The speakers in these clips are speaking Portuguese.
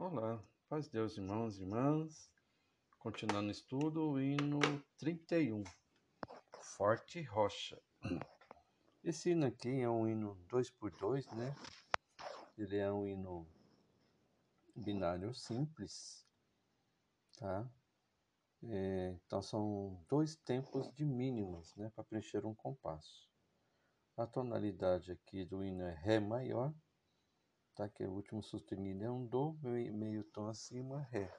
Olá, paz de Deus, irmãos e irmãs. Continuando o estudo, o hino 31, Forte Rocha. Esse hino aqui é um hino 2x2, né? Ele é um hino binário simples, tá? É, então são dois tempos de mínimas, né? Para preencher um compasso. A tonalidade aqui do hino é Ré maior tá? Que é o último sustenido é um Dó, meio, tom acima, Ré.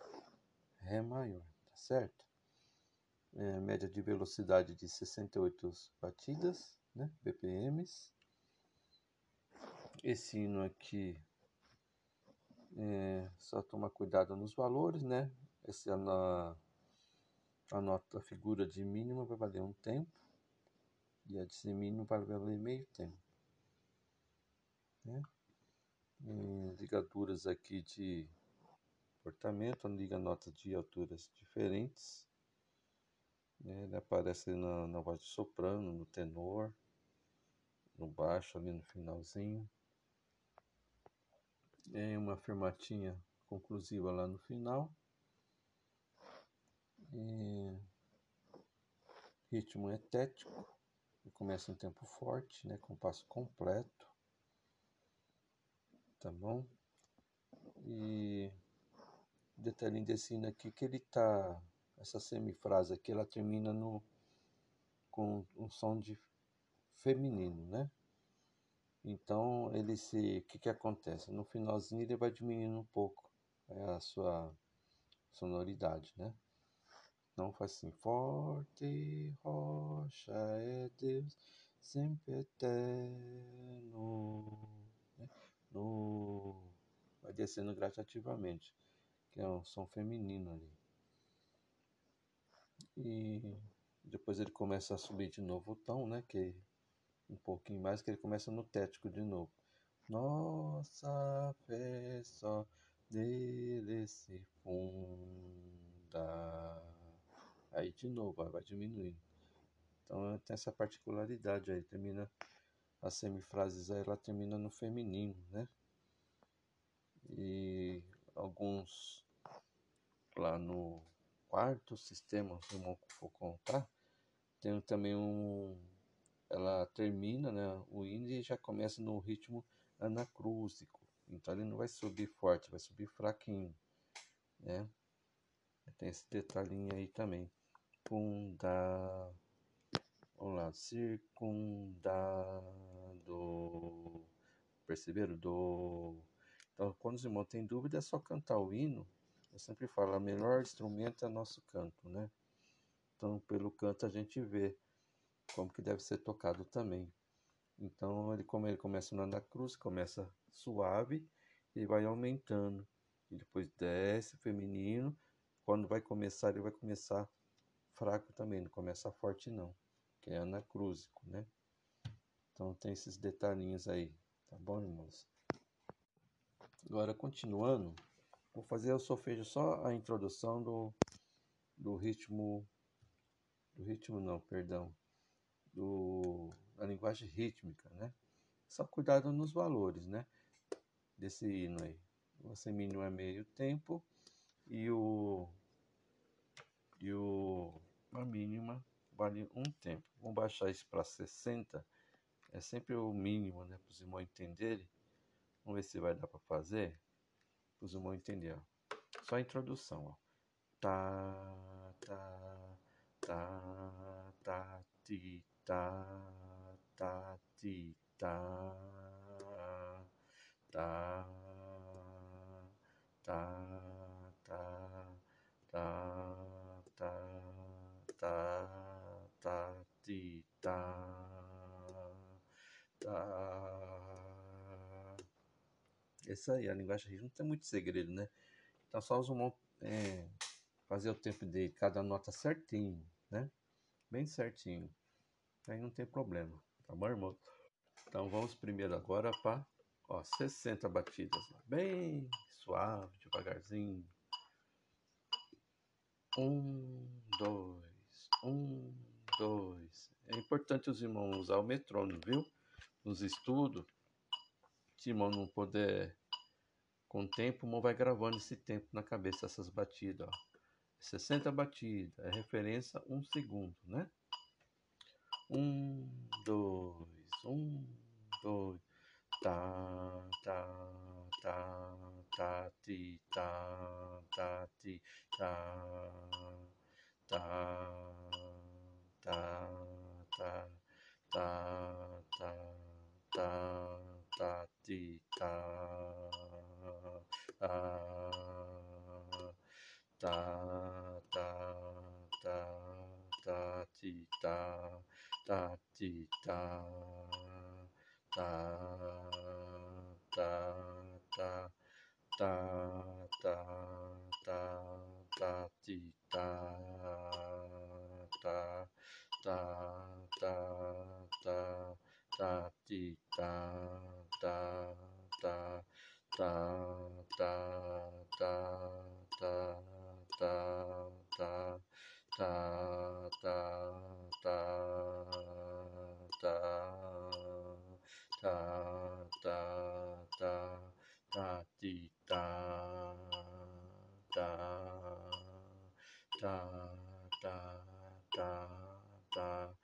Ré maior, tá certo? É, média de velocidade de 68 batidas, né? BPMs. Esse hino aqui, é, só tomar cuidado nos valores, né? Esse na a nota a figura de mínima vai valer um tempo e a de mínimo vai valer meio tempo. Né? Ligaduras aqui de portamento, liga notas de alturas diferentes. Né? Ele aparece na, na voz de soprano, no tenor, no baixo ali no finalzinho. Tem uma afirmatinha conclusiva lá no final. E ritmo etético, começa um tempo forte, né, com passo completo tá bom? E detalhe hino aqui que ele tá, essa semifrase aqui, ela termina no com um som de feminino, né? Então ele se, o que que acontece? No finalzinho ele vai diminuindo um pouco é, a sua sonoridade, né? Não faz assim, forte rocha é Deus, sempre eterno no vai descendo gradativamente, que é um som feminino ali. E depois ele começa a subir de novo o tom, né, que um pouquinho mais que ele começa no tético de novo. Nossa fé só dele se funda. Aí de novo, vai diminuindo. Então tem essa particularidade aí, termina as semifrases ela termina no feminino, né? E alguns lá no quarto sistema, se eu for contar, tem também um ela termina, né, o indie já começa no ritmo anacrúsico. Então ele não vai subir forte, vai subir fraquinho, né? Tem esse detalhinho aí também. Punda Vamos lá, circundado. Perceberam? Do. Então, quando os irmãos têm dúvida, é só cantar o hino. Eu sempre falo, o melhor instrumento é nosso canto, né? Então, pelo canto a gente vê como que deve ser tocado também. Então, ele, como ele começa Ana Cruz, começa suave e vai aumentando. E depois desce feminino. Quando vai começar, ele vai começar fraco também, não começa forte não que é anacrúsico, né? Então tem esses detalhinhos aí, tá bom, irmãos? Agora, continuando, vou fazer o solfejo só a introdução do, do ritmo, do ritmo não, perdão, do, da linguagem rítmica, né? Só cuidado nos valores, né? Desse hino aí. O semínimo é meio tempo e o e o a mínima vale um tempo. Vamos baixar isso para 60. É sempre o mínimo, né? Para os irmãos entenderem. Vamos ver se vai dar para fazer. Para os irmãos entenderem. Só a introdução. Ó. Tá, tá, tá, tá, ti, tá, tá, ti, tá, tá, tá, tá, tá, tá, tá tá, ti, tá, tá. Essa aí, a linguagem não tem muito segredo, né? Então só os irmãos é, fazer o tempo de cada nota certinho, né? Bem certinho. Aí não tem problema, tá bom, irmão? Então vamos primeiro agora para ó, 60 batidas, bem suave, devagarzinho. Um, dois, um, dois. É importante os irmãos usar o metrônomo, viu? Nos estudos. Se o irmão não puder Com o tempo, o irmão vai gravando esse tempo na cabeça, essas batidas. Ó. 60 batidas, é referência um segundo, né? Um, dois, um, dois, tá, tá, tá, tá, ti, tá, tá, ti, tá, tá, tá, tá, tá, tá, tá, tá, ti, tá, ah, tá, tá, tá, tá, ti, tá, tá, ti, tá, tá, tá, tá, tá, tá, tá, tá, ti, tá, tá, tá, tá, tá, tá, ti, tá, tá, tá, tá, tá, tá, tá, tá, tá, tá, tá, tá, tá, tá, tá, tá, tá, ti, tá, tá, tá, tá, tá, tá,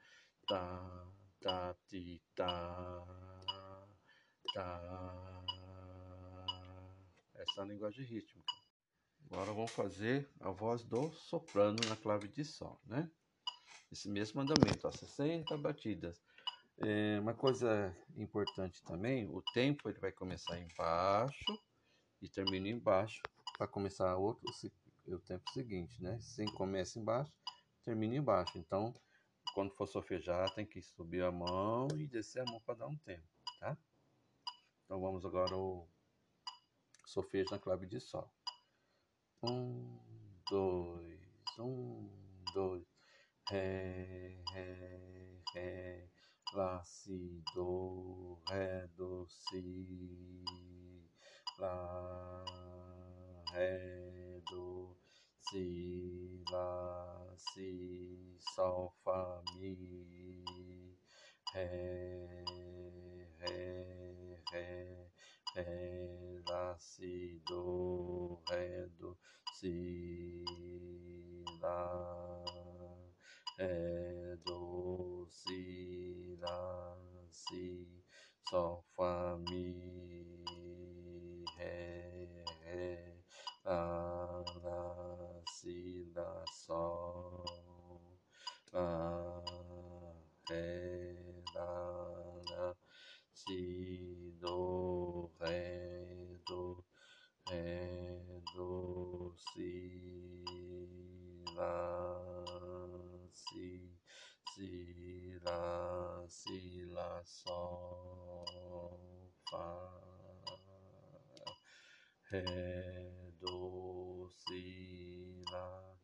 tá, tá, ti, tá, tá. Essa é a linguagem rítmica. Agora vamos fazer a voz do soprano na clave de sol, né? Esse mesmo andamento, ó, 60 batidas. É, uma coisa importante também, o tempo ele vai começar embaixo e termina embaixo para começar outro, o tempo seguinte, né? Se começa embaixo, termina embaixo. Então, quando for solfejar, tem que subir a mão e descer a mão para dar um tempo, tá? Então vamos agora ao solfejo na clave de sol. Um, dois, um, dois, ré, ré, ré, lá, si, do, ré, do, si, lá, ré, do, si, lá, si, sol, fá, mi, ré, ré, ré, ré, lá, si, do, ré, do, si, lá, ré, do, si, lá, si, sol, fá, mi, ré, ré, lá, sol, fá, ré, do, si, lá,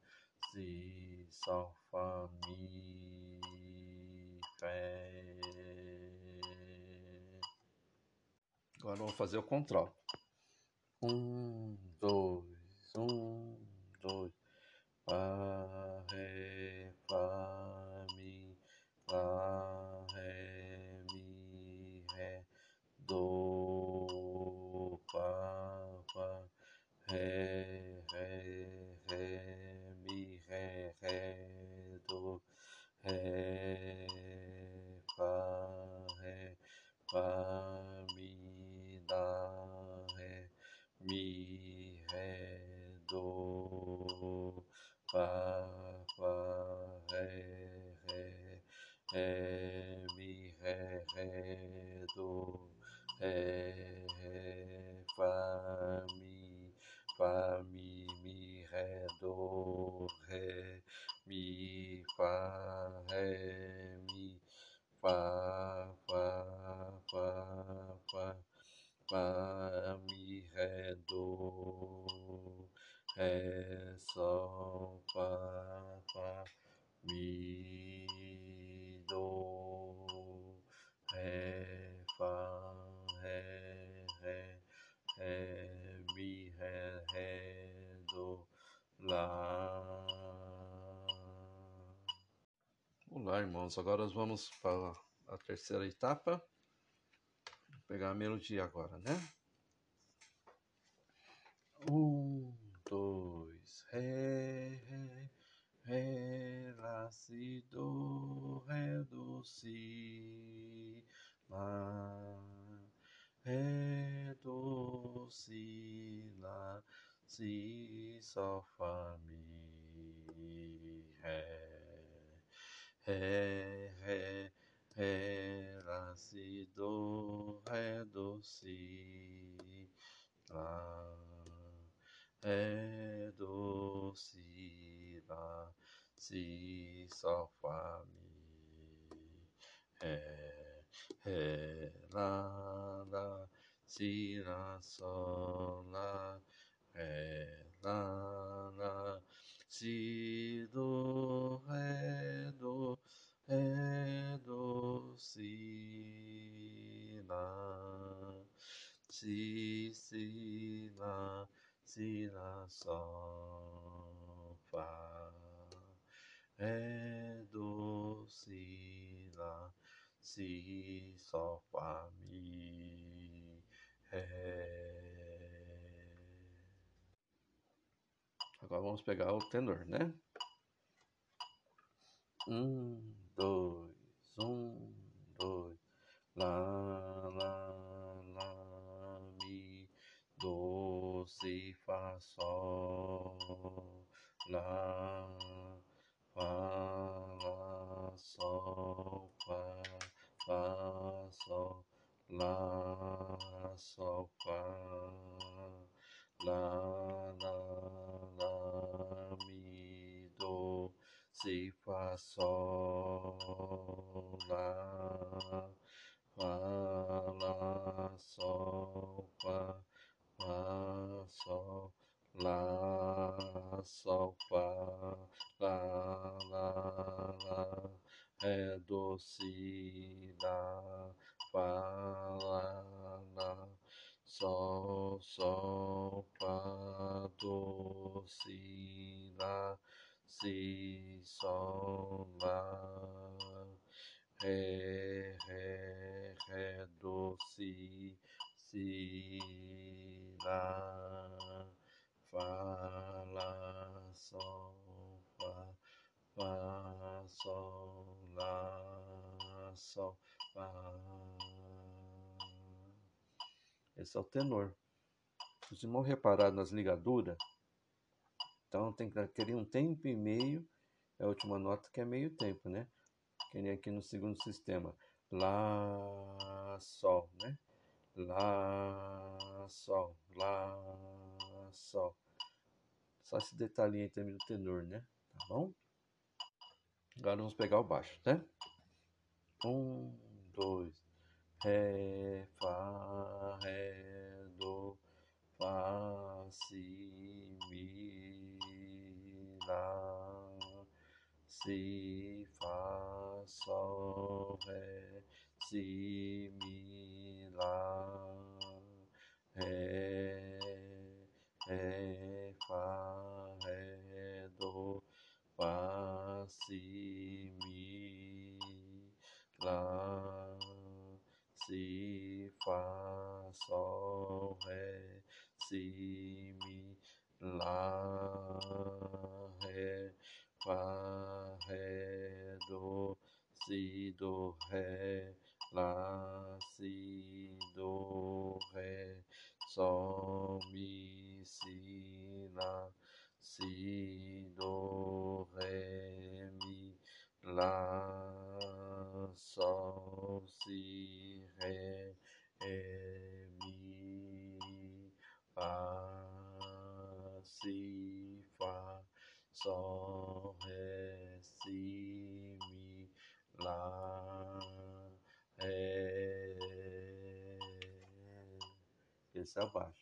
si, sol, fá, mi, ré. Agora vamos fazer o controle. Um, dois, um, dois. Fá, fá, fá, ré, ré, ré, mi, ré, ré, do, ré, ré, fá, mi, fá, mi, mi, ré, do, ré, mi, fá, ré, mi, fá, fá, fá, fá, fá, mi, ré, sol, fá, fá, mi, do, ré, fá, ré, ré, ré, mi, ré, ré, do, lá. Olá, irmãos. Agora nós vamos para a terceira etapa. Vou pegar a melodia agora, né? dois, ré, ré, ré, lá, si, do, ré, do, si, lá, ré, do, si, lá, si, sol, fá, mi, ré, ré, ré, ré, lá, si, do, ré, do, si, lá do, si, lá, si, sol, fá, mi, ré, ré, lá, lá, si, lá, sol, lá, ré, lá, lá, si, do, ré, do, ré, do, si, lá, si, si, lá, si, lá, sol, fá, ré, do, si, lá, si, sol, fá, mi, ré. Agora vamos pegar o tenor, né? Um, dois, um, dois, lá, si, fá, sol, lá, fá, lá, sol, fá, fá, sol, lá, sol, fá, lá, lá, lá, mi, do, si, fá, sol, lá, fá, lá, sol, fá, fá, sol, lá, sol, fá, lá, lá, lá, ré, do, si, lá, fá, lá, lá, sol, sol, fá, do, si, lá, si, sol, lá, ré, ré, ré, do, si, si, lá, fá, lá, sol, fá, fá, sol, lá, sol, fá. Esse é o tenor. Se os irmãos repararam nas ligaduras, então tem que querer um tempo e meio, é a última nota que é meio tempo, né? Que nem aqui no segundo sistema. Lá, Sol, né? Lá, Sol, Lá, Sol. Só esse detalhinho aí também do tenor, né? Tá bom? Agora vamos pegar o baixo, né? Um, dois, Ré, Fá, Ré, Do, Fá, Si, Mi, Lá, Si, Fá, Sol, Ré, Si, Mi, Lá, Ré, Ré, Fá, Ré, Do, Fá, Si, Mi, Lá, Si, Fá, Sol, Ré, Si, Mi, Lá, Ré, Fá, Ré, Do, Si, Do, Ré, Lá, Si, Do, Ré, Sol, Mi, Si, Lá, Si, Do, Ré, Mi, Lá, Sol, Si, Ré, Ré, Mi, Fá, Si, Fá, Sol, Ré, Si, Mi, Lá, Ré. Esse é o baixo.